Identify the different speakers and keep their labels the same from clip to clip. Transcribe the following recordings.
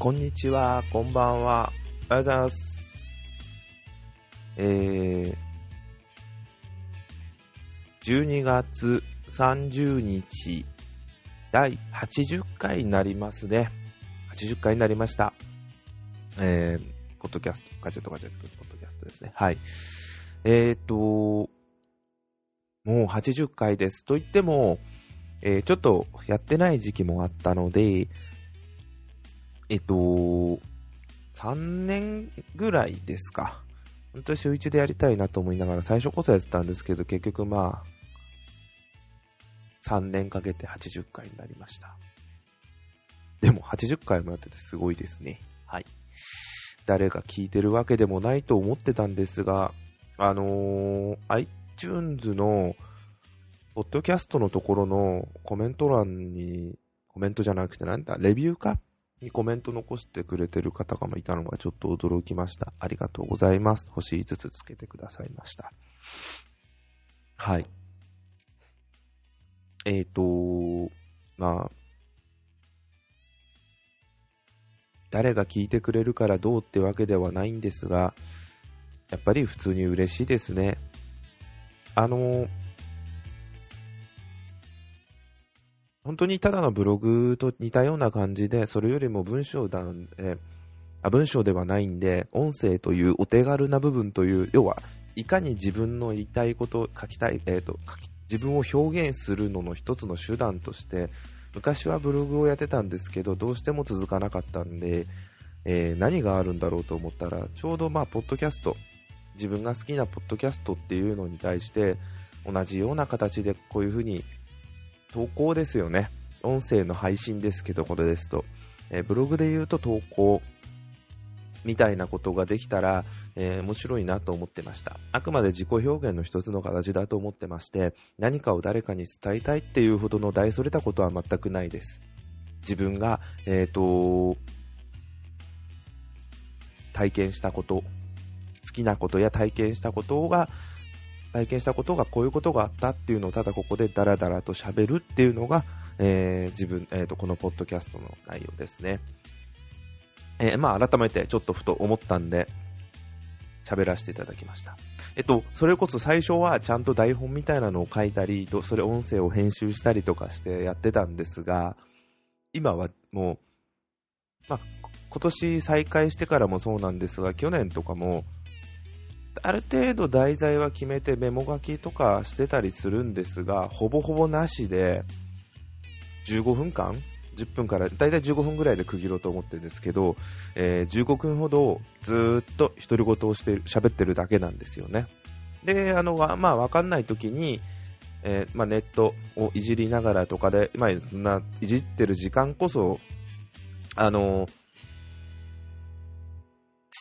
Speaker 1: こんにちは、こんばんは。おはようございます。えー、12月30日、第80回になりますね。80回になりました。えー、ポッドキャスト、ガジェットガジェット、ポッドキャストですね。はい。えーと、もう80回です。と言っても、えーちょっとやってない時期もあったので、えっと、3年ぐらいですか。本当に週1でやりたいなと思いながら、最初こそやってたんですけど、結局まあ、3年かけて80回になりました。でも80回もやっててすごいですね。はい。誰が聞いてるわけでもないと思ってたんですが、あのー iTunes の、ポッドキャストのところのコメント欄に、コメントじゃなくてなんだ、レビューかにコメント残してくれてる方がいたのがちょっと驚きました。ありがとうございます。星5つつけてくださいました。はい。えっ、と、まあ、誰が聞いてくれるからどうってわけではないんですが、やっぱり普通に嬉しいですね。あの、本当にただのブログと似たような感じで、それよりも文章なんで、あ文章ではないんで、音声というお手軽な部分という、要は、いかに自分の言いたいこと、書きたい、えっ、と、書き自分を表現するのの一つの手段として、昔はブログをやってたんですけど、どうしても続かなかったんで、えー何があるんだろうと思ったら、ちょうどまあ、ポッドキャスト、自分が好きなポッドキャストっていうのに対して、同じような形でこういうふうに投稿ですよね。音声の配信ですけど、これですと。えーブログで言うと投稿みたいなことができたら、えー面白いなと思ってました。あくまで自己表現の一つの形だと思ってまして、何かを誰かに伝えたいっていうほどの大それたことは全くないです。自分が、えっ、と、体験したこと、好きなことや体験したことが体験したことがこういうことがあったっていうのをただここでダラダラと喋るっていうのが、えー自分、えーと、このポッドキャストの内容ですね。えーまあ改めてちょっとふと思ったんで、喋らせていただきました。えっと、それこそ最初はちゃんと台本みたいなのを書いたり、それ音声を編集したりとかしてやってたんですが、今はもう、まあ、今年再開してからもそうなんですが、去年とかも、ある程度題材は決めてメモ書きとかしてたりするんですが、ほぼほぼなしで、15分間 ?10 分から、だいたい15分ぐらいで区切ろうと思ってるんですけど、えー15分ほどずっと独り言をしてる喋ってるだけなんですよね。で、あの、わまあ、わかんない時に、えーまあ、ネットをいじりながらとかで、まあ、そんないじってる時間こそ、あの、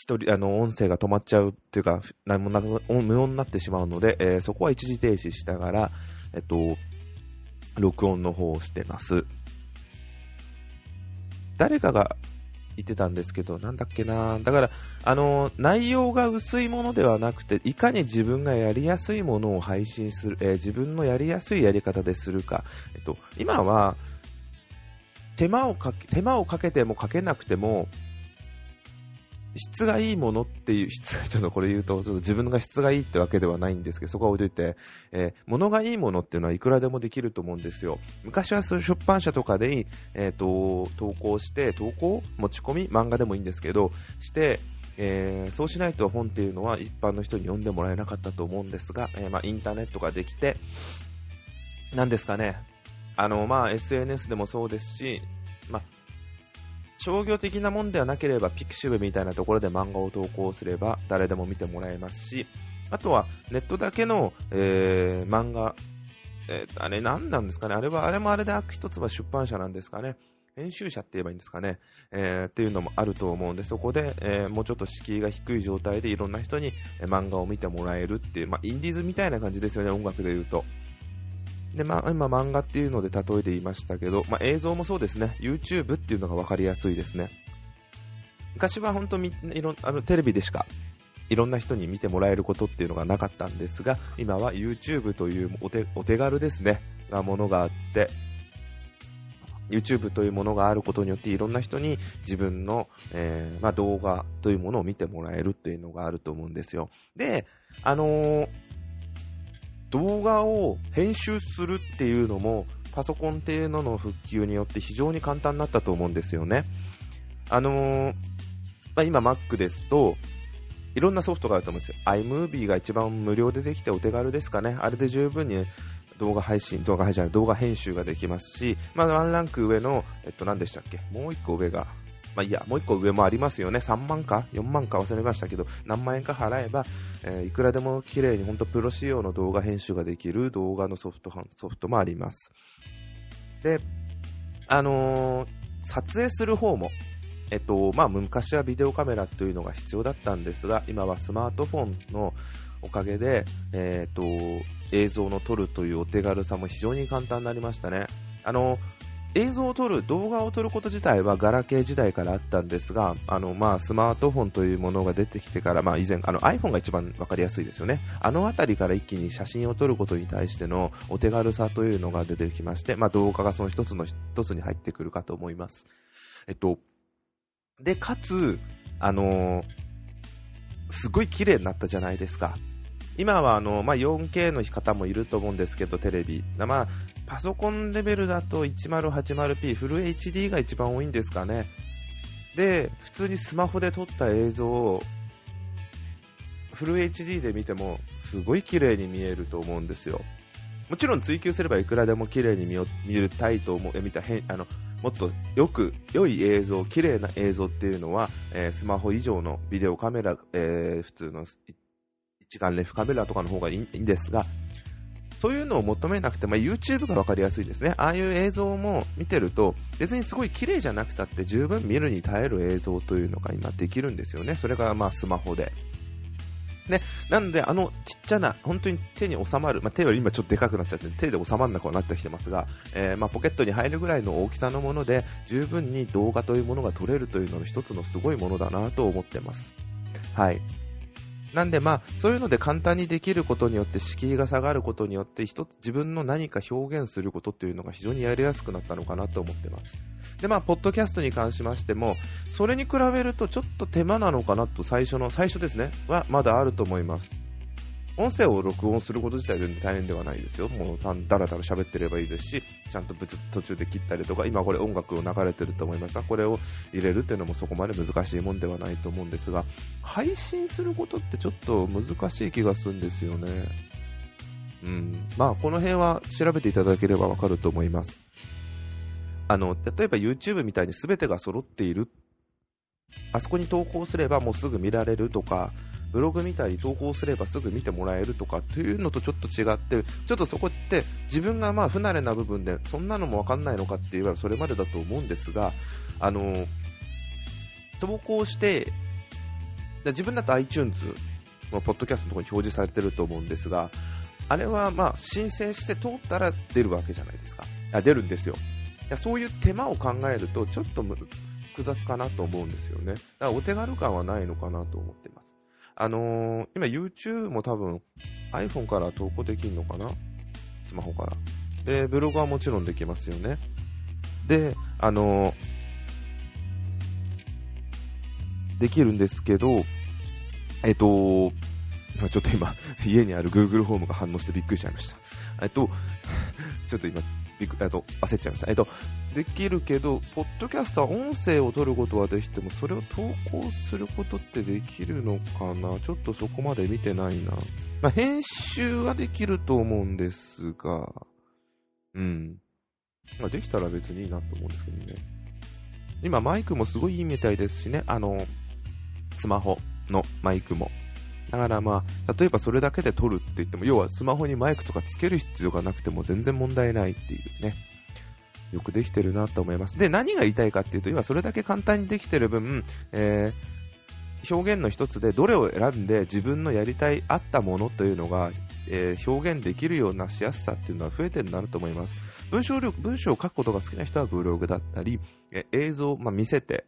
Speaker 1: 一人、あの、音声が止まっちゃうっていうか、何もな、無音になってしまうので、えーそこは一時停止しながら、えっと、録音の方をしてます。誰かが言ってたんですけど、なんだっけなだから、あの、内容が薄いものではなくて、いかに自分がやりやすいものを配信する、えー自分のやりやすいやり方でするか。えっと、今は、手間をかけ、手間をかけてもかけなくても、質がいいものっていう、質が、ちょっとこれ言うと、ちょっと自分が質がいいってわけではないんですけど、そこは置いといて、えー物がいいものっていうのはいくらでもできると思うんですよ。昔はそういう出版社とかで、えー、と投稿して、投稿持ち込み漫画でもいいんですけど、して、えーそうしないと本っていうのは一般の人に読んでもらえなかったと思うんですが、えまあ、インターネットができて、なんですかね、あの、まあ、SNS でもそうですし、まあ、商業的なもんではなければ、ピクシブみたいなところで漫画を投稿すれば、誰でも見てもらえますし、あとはネットだけの、えー漫画、えーあれ何なんですかね、あれは、あれもあれで一つは出版社なんですかね、編集者って言えばいいんですかね、えーっていうのもあると思うんで、そこで、えーもうちょっと敷居が低い状態でいろんな人に漫画を見てもらえるっていう、まあ、インディーズみたいな感じですよね、音楽で言うと。で、まあ、今漫画っていうので例えて言いましたけど、まあ、映像もそうですね、YouTube っていうのが分かりやすいですね。昔は本当みいろあのテレビでしかいろんな人に見てもらえることっていうのがなかったんですが、今は YouTube というお手お手軽ですね、なものがあって、YouTube というものがあることによっていろんな人に自分の、えー、まあ、動画というものを見てもらえるというのがあると思うんですよ。で、あのー、動画を編集するっていうのもパソコンっていうのの復旧によって非常に簡単になったと思うんですよね。あのー、まあ、今 Mac ですと、いろんなソフトがあると思うんですよ。iMovie が一番無料でできてお手軽ですかね。あれで十分に動画配信、動画配信、動画編集ができますし、まあ、ワンランク上の、えっと、何でしたっけ？もう一個上が、まあ、いや、もう一個上もありますよね。3万か ?4 万か？忘れましたけど、何万円か払えば、えー、いくらでも綺麗に本当プロ仕様の動画編集ができる動画のソフト、ソフトもあります。で、あのー、撮影する方も、えっと、まあ、昔はビデオカメラというのが必要だったんですが、今はスマートフォンのおかげで、えっと、映像の撮るというお手軽さも非常に簡単になりましたね。あの、映像を撮る、動画を撮ること自体はガラケー時代からあったんですが、あの、まあ、スマートフォンというものが出てきてから、まあ、以前、あの、iPhone が一番わかりやすいですよね。あのあたりから一気に写真を撮ることに対してのお手軽さというのが出てきまして、まあ、動画がその一つの一つに入ってくるかと思います。えっと、で、かつ、あのー、すごい綺麗になったじゃないですか。今はあの、まあ、4K の方もいると思うんですけど、テレビ。まあ、パソコンレベルだと 1080p、フル HD が一番多いんですかね。で、普通にスマホで撮った映像を、フル HD で見ても、すごい綺麗に見えると思うんですよ。もちろん追求すればいくらでも綺麗に見見るたいと思う、見た変、あの、もっとよく、良い映像、綺麗な映像っていうのは、えー、スマホ以上のビデオカメラ、えー、普通の一眼レフカメラとかの方がいいんですが、そういうのを求めなくて、まあ、YouTube が分かりやすいですね。ああいう映像も見てると、別にすごい綺麗じゃなくたって十分見るに耐える映像というのが今できるんですよね。それがまあスマホで。ね、なんで、あのちっちゃな、本当に手に収まる、まあ、手は今ちょっとでかくなっちゃって、手で収まらなくなってきてますが、えー、まあ、ポケットに入るぐらいの大きさのもので、十分に動画というものが撮れるというのの一つのすごいものだなと思ってます。はい。なんでまあ、そういうので簡単にできることによって、敷居が下がることによって、一つ自分の何か表現することっていうのが非常にやりやすくなったのかなと思ってます。で、まあ、ポッドキャストに関しましても、それに比べるとちょっと手間なのかなと最初の、最初ですね、はまだあると思います。音声を録音すること自体全然大変ではないですよ。もう、だらだら喋ってればいいですし、ちゃんとぶつ途中で切ったりとか、今これ音楽を流れてると思いますが、これを入れるっていうのもそこまで難しいもんではないと思うんですが、配信することってちょっと難しい気がするんですよね。うん。まあ、この辺は調べていただければわかると思います。あの、例えば YouTube みたいに全てが揃っている。あそこに投稿すればもうすぐ見られるとか、ブログみたいに投稿すればすぐ見てもらえるとかっていうのとちょっと違って、ちょっとそこって自分がまあ不慣れな部分で、そんなのもわかんないのかって言えばそれまでだと思うんですが、あの、投稿して、自分だと iTunes、まあ、ポッドキャストのところに表示されてると思うんですが、あれはまあ申請して通ったら出るわけじゃないですか。あ出るんですよ。そういう手間を考えると、ちょっと複雑かなと思うんですよね。だからお手軽感はないのかなと思ってます。あのー、今 YouTube も多分 iPhone から投稿できるのかな？スマホから。で、ブログはもちろんできますよね。で、あのー、できるんですけど、えっと、ちょっと今、家にある Google ホームが反応してびっくりしちゃいました。えっと、ちょっと今、びっくえっと、焦っちゃいました。えっと、できるけど、ポッドキャストは音声を取ることはできても、それを投稿することってできるのかな？ちょっとそこまで見てないな。まあ、編集はできると思うんですが、うん。まあ、できたら別にいいなと思うんですけどね。今、マイクもすごいいいみたいですしね、あの、スマホのマイクも。だからまあ、例えばそれだけで撮るって言っても、要はスマホにマイクとかつける必要がなくても全然問題ないっていうね。よくできてるなと思います。で、何が言いたいかっていうと、今それだけ簡単にできてる分、えー、表現の一つでどれを選んで自分のやりたい、あったものというのが、えー、表現できるようなしやすさっていうのは増えてるなると思います。文章力、文章を書くことが好きな人はブログだったり、え映像、まあ、見せて、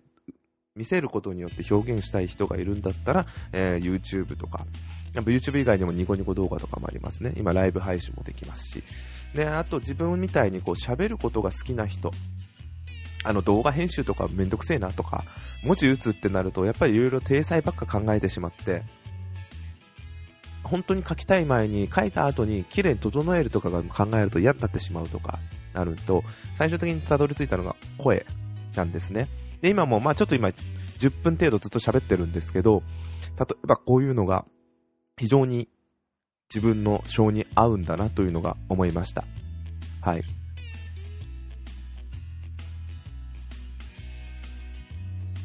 Speaker 1: 見せることによって表現したい人がいるんだったら、えー、YouTube とか、やっぱ YouTube 以外にもニコニコ動画とかもありますね。今ライブ配信もできますし。で、あと自分みたいにこう喋ることが好きな人あの動画編集とかめんどくせえなとか、文字打つってなると、やっぱりいろいろ体裁ばっか考えてしまって、本当に書きたい前に書いた後に綺麗に整えるとかが考えると嫌になってしまうとかなると、最終的にたどり着いたのが声なんですね。で、今も、まあちょっと今、10分程度ずっと喋ってるんですけど、例えばこういうのが非常に自分の性に合うんだなというのが思いました。はい。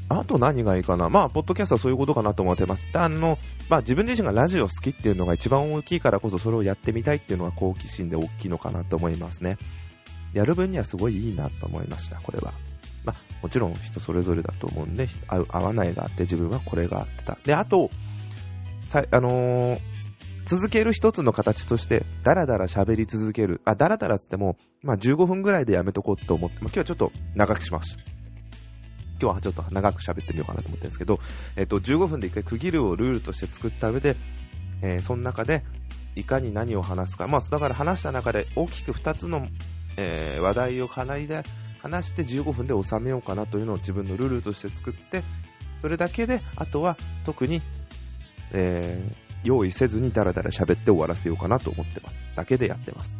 Speaker 1: あと何がいいかな？まあ、ポッドキャストはそういうことかなと思ってます。あの、まあ自分自身がラジオ好きっていうのが一番大きいからこそそれをやってみたいっていうのが好奇心で大きいのかなと思いますね。やる分にはすごいいいなと思いました、これは。まあ、もちろん人それぞれだと思うんで、合う合わないがあって自分はこれがあってた。で、あと、あのー、続ける一つの形として、だらだら喋り続ける。あ、だらだらつっても、まあ15分ぐらいでやめとこうと思って、まあ、今日はちょっと長くしました。今日はちょっと長く喋ってみようかなと思ってるんですけど、えっと、15分で一回区切るをルールとして作った上で、えー、その中で、いかに何を話すか。まあ、だから話した中で大きく2つの、えー、話題を課題で話して15分で収めようかなというのを自分のルールとして作って、それだけで、あとは特に、えー、用意せずにダラダラ喋って終わらせようかなと思ってます。だけでやってます。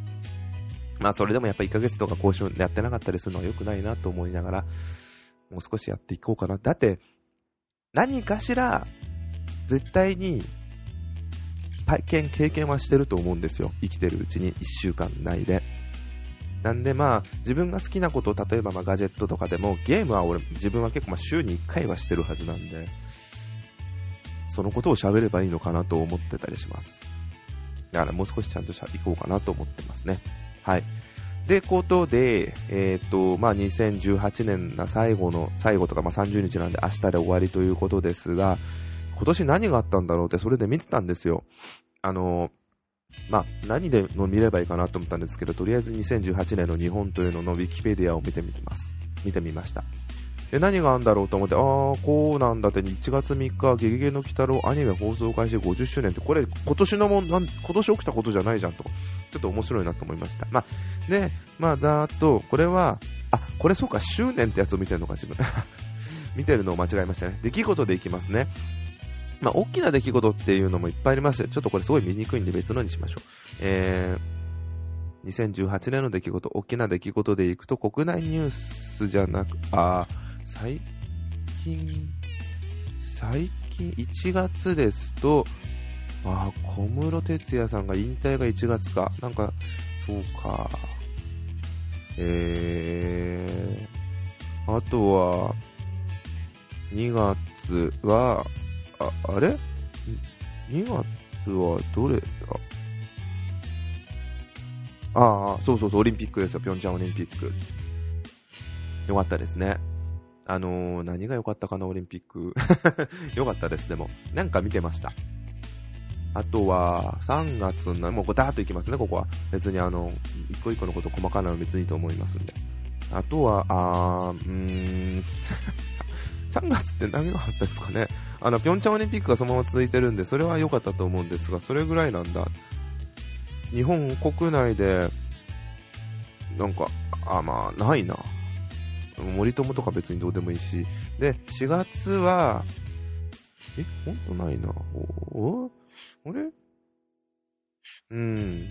Speaker 1: まあそれでもやっぱ1ヶ月とか交渉やってなかったりするのは良くないなと思いながら、もう少しやっていこうかな。だって、何かしら、絶対に、体験、経験はしてると思うんですよ。生きてるうちに1週間内で。なんでまあ、自分が好きなことを、例えばまガジェットとかでも、ゲームは俺、自分は結構まあ週に1回はしてるはずなんで、そのことを喋ればいいのかなと思ってたりします。だからもう少しちゃんとしゃ行こうかなと思ってますね。はい。で、ことで、えっ、と、まあ、2018年の最後の、最後とか、まあ、30日なんで明日で終わりということですが、今年何があったんだろうってそれで見てたんですよ。あの、まあ、何での見ればいいかなと思ったんですけど、とりあえず2018年の日本というののウィキペディアを見てみます。見てみました。で、何があるんだろうと思って、あー、こうなんだって、1月3日、ゲゲゲの鬼太郎アニメ放送開始50周年って、これ、今年のもん、今年起きたことじゃないじゃんと。ちょっと面白いなと思いました。まあ、で、まあ、だと、これは、あ、これそうか、周年ってやつを見てるのか、自分。見てるのを間違えましたね。出来事でいきますね。まあ、大きな出来事っていうのもいっぱいありまして、ちょっとこれすごい見にくいんで別のにしましょう。えー、2018年の出来事、大きな出来事でいくと、国内ニュースじゃなく、あ、最近、最近、1月ですと、あ小室哲哉さんが引退が1月か。なんか、そうか。えー、あとは、2月は、あ、あれ ?2 月はどれ？だああ、そうそうそう、オリンピックですよ、ピョンチャンオリンピック。よかったですね。あのー、何が良かったかな、オリンピック。良かったです、でも。なんか見てました。あとは、3月の、もうダーッといきますね、ここは。別にあの、一個一個のこと細かなの別にいいと思いますんで。あとは、あー、うーん、3月って何があったですかね。あの、ピョンチャンオリンピックがそのまま続いてるんで、それは良かったと思うんですが、それぐらいなんだ。日本国内で、なんか、あ、まあ、ないな。森友とか別にどうでもいいし。で、4月は、え、ほんとないな。おあれ？うん。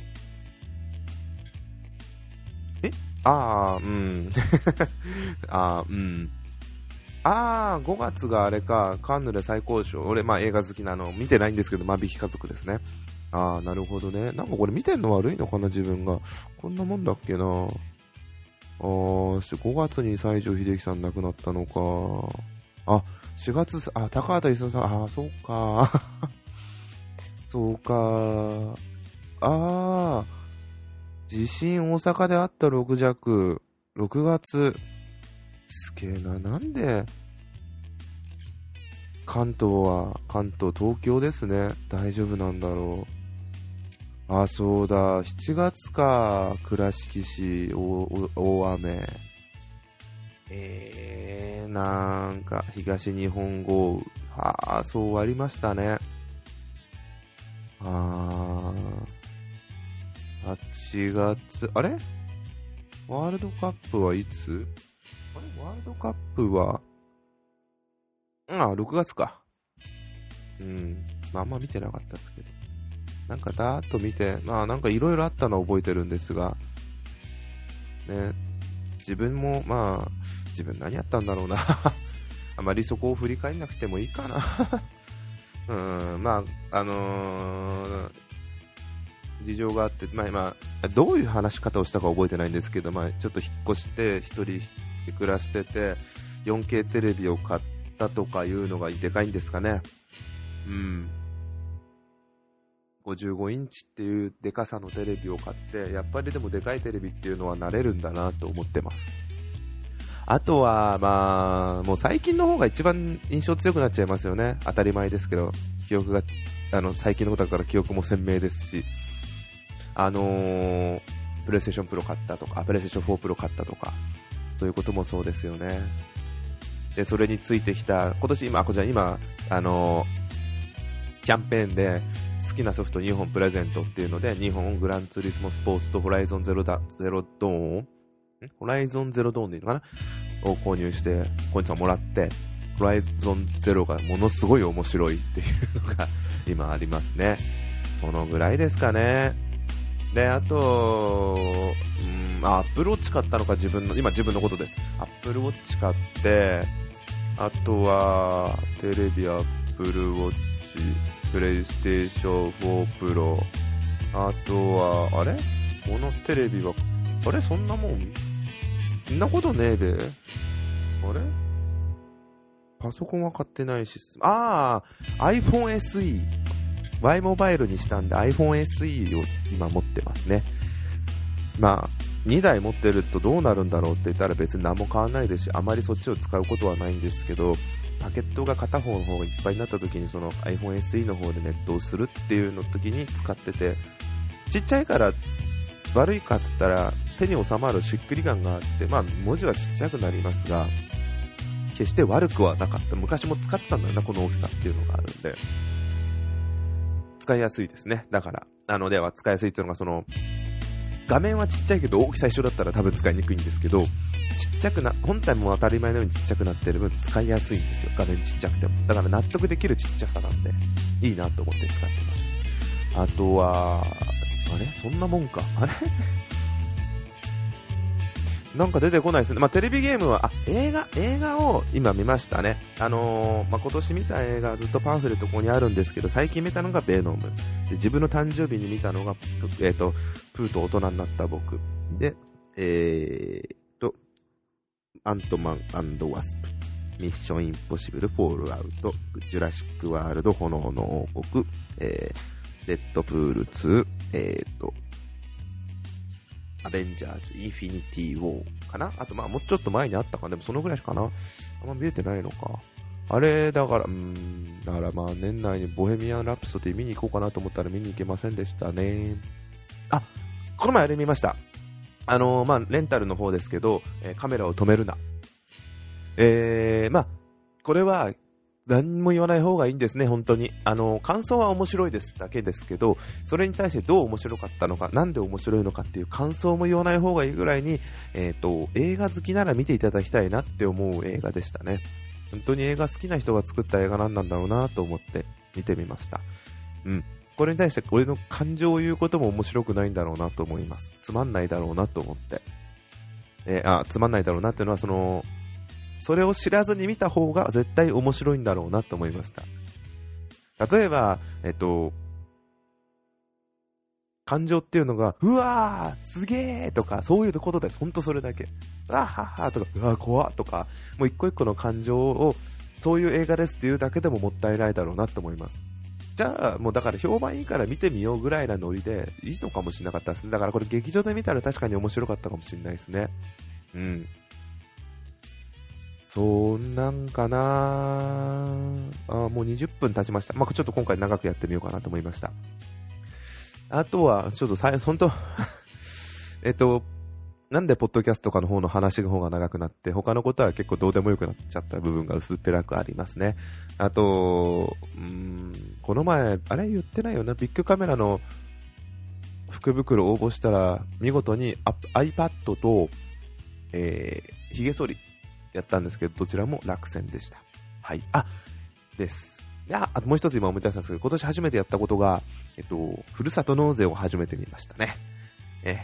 Speaker 1: え？あ あ、うん。ああ、うん。ああ、5月があれか、カンヌで最高賞。俺、まあ映画好きなの、見てないんですけど、間引き家族ですね。ああ、なるほどね。なんかこれ見てんの悪いのかな、自分が。こんなもんだっけな。ああ、5月に西城秀樹さん亡くなったのか。あ、4月、あ、高畑勲さん、あ、そうか。そうか。ああ。地震大阪であった6弱。6月。すげえな。なんで、関東は、関東、東京ですね。大丈夫なんだろう。あ、そうだ。7月か。倉敷市、大雨。えー、なんか、東日本豪雨。ああ、そうありましたね。あー、8月、あれ？ワールドカップはいつ？あれ？ワールドカップは、ああ、6月か。うん。まあ、あんま見てなかったですけど。なんかだーっと見て、まあなんかいろいろあったのは覚えてるんですが、ね、自分も、まあ、自分何やったんだろうな。あまりそこを振り返んなくてもいいかな。うん、まあ、あのー、事情があって、まあ、まあ、どういう話し方をしたか覚えてないんですけど、まあ、ちょっと引っ越して、一人で暮らしてて、4K テレビを買ったとかいうのがでかいんですかね。うん。55インチっていうでかさのテレビを買って、やっぱりでもでかいテレビっていうのは慣れるんだなと思ってます。あとは、まあ、もう最近の方が一番印象強くなっちゃいますよね。当たり前ですけど、記憶が、あの、最近のことだから記憶も鮮明ですし、あのー、プレイステーションプロ買ったとか、プレイステーション4プロ買ったとか、そういうこともそうですよね。で、それについてきた、今年今、こちら今、あのー、キャンペーンで、好きなソフト2本プレゼントっていうので、2本グランツーリスモスポーツとホライゾンゼロダゼロドーンホライゾンゼロドーンでいいのかな？を購入して、コインさんもらって、ホライゾンゼロがものすごい面白いっていうのが 今ありますね。そのぐらいですかね。で、あと、うん、あ、アップルウォッチ買ったのか自分の、今自分のことです。アップルウォッチ買って、あとは、テレビアップルウォッチ、プレイステーション4プロ、あとは、あれ？このテレビは、あれ？そんなもん？そんなことねえべ。あれ？パソコンは買ってないし、ああ、iPhone SE。Y モバイルにしたんで iPhone SE を今持ってますね。まあ、2台持ってるとどうなるんだろうって言ったら別に何も変わらないですし、あまりそっちを使うことはないんですけど、パケットが片方の方がいっぱいになった時にその iPhone SE の方でネットをするっていうの時に使ってて、ちっちゃいから悪いかっつったら手に収まるしっくり感があって、まあ文字はちっちゃくなりますが、決して悪くはなかった。昔も使ったんだよな、この大きさっていうのがあるんで。使いやすいですね。だから。あの、では使いやすいっていうのがその、画面はちっちゃいけど大きさ一緒だったら多分使いにくいんですけど、ちっちゃくな、本体も当たり前のようにちっちゃくなってる分使いやすいんですよ。画面ちっちゃくても。だから納得できるちっちゃさなんで、いいなと思って使ってます。あとは、あれ？そんなもんか。あれ？なんか出てこないですね。まあ、テレビゲームは、あ、映画、映画を今見ましたね。あのー、まあ、今年見た映画ずっとパンフレットここにあるんですけど、最近見たのがベノム。で自分の誕生日に見たのが、えっ、ー、と、プーと大人になった僕。で、えー、アントマンワスプ。ミッションインポッシブル、フォールアウト、ジュラシックワールド、炎の王国、えー、デッドプール2、えーと、アベンジャーズ、インフィニティ・ウォーかな？あと、まあ、もうちょっと前にあったかでもそのぐらいしかな？あんま見えてないのか。あれ、だから、うん、だからまあ、年内にボヘミアン・ラプソディ見に行こうかなと思ったら見に行けませんでしたね。あ、この前あれ見ました。あのー、まあ、レンタルの方ですけど、えー、カメラを止めるな。えー、まあ、これは何も言わない方がいいんですね、本当に。あの、感想は面白いですだけですけど、それに対してどう面白かったのか、なんで面白いのかっていう感想も言わない方がいいぐらいに、えっ、ー、と、映画好きなら見ていただきたいなって思う映画でしたね。本当に映画好きな人が作った映画なんなんだろうなと思って見てみました。うん。これに対して俺の感情を言うことも面白くないんだろうなと思います。つまんないだろうなと思って。えー、あ、つまんないだろうなっていうのは、その、それを知らずに見た方が絶対面白いんだろうなと思いました。例えば、えっと、感情っていうのが、うわー、すげーとか、そういうことです。ほんとそれだけ。あははとか、うわー、怖とか、もう一個一個の感情を、そういう映画ですっていうだけでももったいないだろうなと思います。じゃあ、もうだから評判いいから見てみようぐらいなノリでいいのかもしれなかったですね。だからこれ劇場で見たら確かに面白かったかもしれないですね。うん。そんなんかなあもう20分経ちました。まあ、ちょっと今回長くやってみようかなと思いました。あとは、ちょっとさ、本当 えっと、なんでポッドキャストとかの方の話の方が長くなって、他のことは結構どうでもよくなっちゃった部分が薄っぺらくありますね。あと、うん、この前、あれ言ってないよな、ビッグカメラの福袋応募したら、見事に iPad と、えー、髭剃りやったんですけど、どちらも落選でした。はい。あ、です。いや、あともう一つ今思い出したんですけど、今年初めてやったことが、えっと、ふるさと納税を初めて見ましたね。え、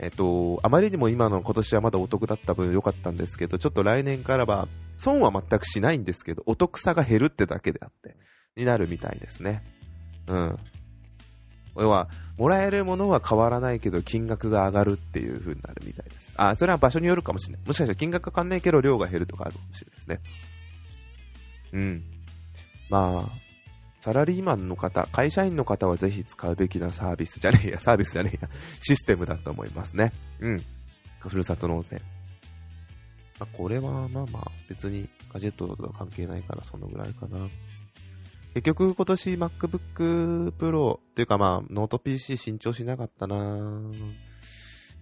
Speaker 1: えっと、あまりにも今の今年はまだお得だった分良かったんですけど、ちょっと来年からは、損は全くしないんですけど、お得さが減るってだけであって、になるみたいですね。うん。要は、もらえるものは変わらないけど、金額が上がるっていう風になるみたいです。あ、それは場所によるかもしれない。もしかしたら金額が変わんないけど、量が減るとかあるかもしれないですね。うん。まあ、サラリーマンの方、会社員の方はぜひ使うべきなサービスじゃねえや、サービスじゃねえや、システムだと思いますね。うん。ふるさと納税。まあ、これはまあまあ、別にガジェットとは関係ないからそのぐらいかな。結局今年 MacBook Pro っていうかまあ、ノート PC 新調しなかったな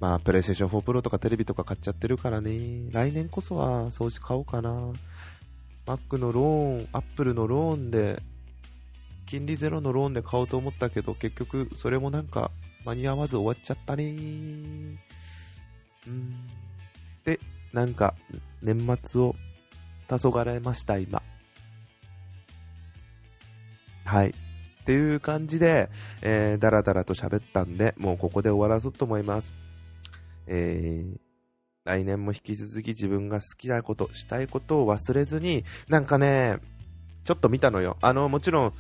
Speaker 1: まあ、プレイステーション4 Pro とかテレビとか買っちゃってるからね。来年こそは掃除買おうかな。Mac のローン、Apple のローンで、金利ゼロのローンで買おうと思ったけど、結局それもなんか間に合わず終わっちゃったねうん。で、なんか年末を黄昏ました、今。はい。っていう感じで、えー、だらだらと喋ったんで、もうここで終わらそうと思います。えー、来年も引き続き自分が好きなこと、したいことを忘れずに、なんかね、ちょっと見たのよ。あの、もちろん、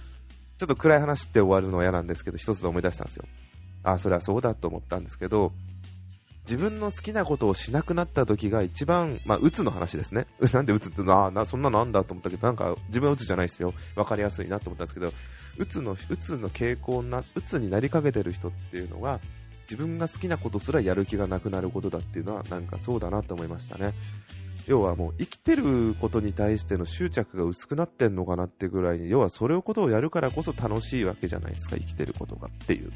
Speaker 1: ちょっと暗い話って終わるのは嫌なんですけど、一つ思い出したんですよ。ああ、それはそうだと思ったんですけど、自分の好きなことをしなくなった時が一番、まあ、うつの話ですね。なんでうつってな、な、そんなのあんだと思ったけど、なんか自分はうつじゃないですよ。わかりやすいなと思ったんですけど、うつの、うつの傾向な、うつになりかけてる人っていうのは、自分が好きなことすらやる気がなくなることだっていうのは、なんかそうだなと思いましたね。要はもう生きてることに対しての執着が薄くなってんのかなってぐらいに、要はそれをことをやるからこそ楽しいわけじゃないですか、生きてることがっていう。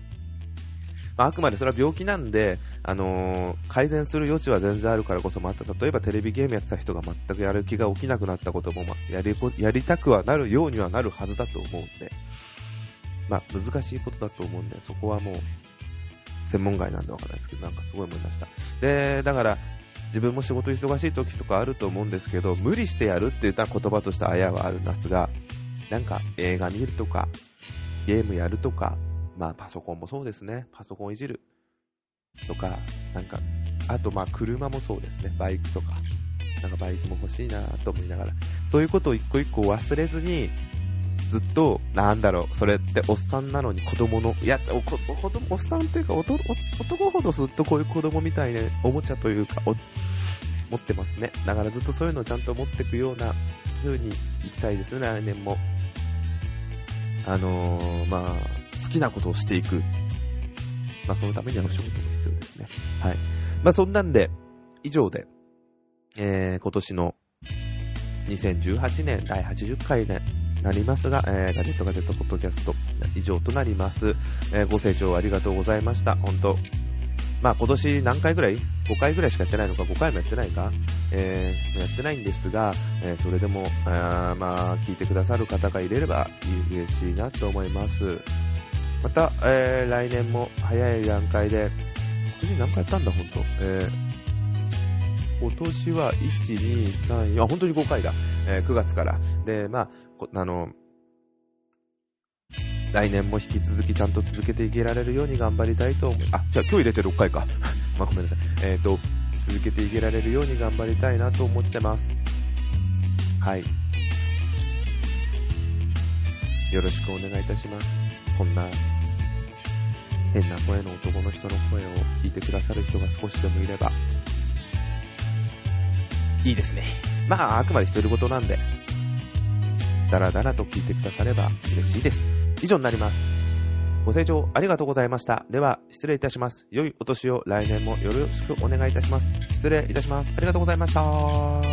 Speaker 1: まあ、あくまでそれは病気なんで、あのー、改善する余地は全然あるからこそ、また例えばテレビゲームやってた人が全くやる気が起きなくなったことも、まあ、やり やりたくはなるようにはなるはずだと思うんで、まあ、難しいことだと思うんで、そこはもう、専門外なんでわかんないですけど、なんかすごい思いました。で、だから、自分も仕事忙しい時とかあると思うんですけど、無理してやるって言ったら言葉としてあやはあるんですが、なんか映画見るとか、ゲームやるとか、まあパソコンもそうですね。パソコンいじるとか、なんか、あとまあ車もそうですね。バイクとか。なんかバイクも欲しいなと思いながら。そういうことを一個一個忘れずに、ずっと、なんだろう、それっておっさんなのに子供の、いや、お子供おっさんっていうか男ほどずっとこういう子供みたいなおもちゃというか、持ってますね。だからずっとそういうのをちゃんと持っていくような風にいきたいですよね、来年も。あのー、まあ、好きなことをしていく。まあ、そのためにはお仕事も必要ですね。はい。まあ、そんなんで、以上で、えー、今年の2018年第80回でなりますが、えー、ガジェットガジェットポッドキャスト以上となります。えー、ご清聴ありがとうございました。本当まあ今年何回ぐらい ?5 回ぐらいしかやってないのか、5回もやってないか？えー、やってないんですが、えー、それでも、あまあ、聞いてくださる方がいれれば嬉しいなと思います。また、えー、来年も早い段階で、今年何回やったんだ、ほんと。えー、今年は1、2、3、4、あ、本当に5回だ。えー、9月から。で、まあ、あの、来年も引き続きちゃんと続けていけられるように頑張りたいと思い、あ、じゃあ今日入れて6回か。まあ、ごめんなさい。えっ、ー、と、続けていけられるように頑張りたいなと思ってます。はい。よろしくお願いいたします。こんな変な声の男の人の声を聞いてくださる人が少しでもいれば、いいですね。まあ、あくまで独り言なんで、だらだらと聞いてくだされば嬉しいです。以上になります。ご清聴ありがとうございました。では、失礼いたします。良いお年を来年もよろしくお願いいたします。失礼いたします。ありがとうございました。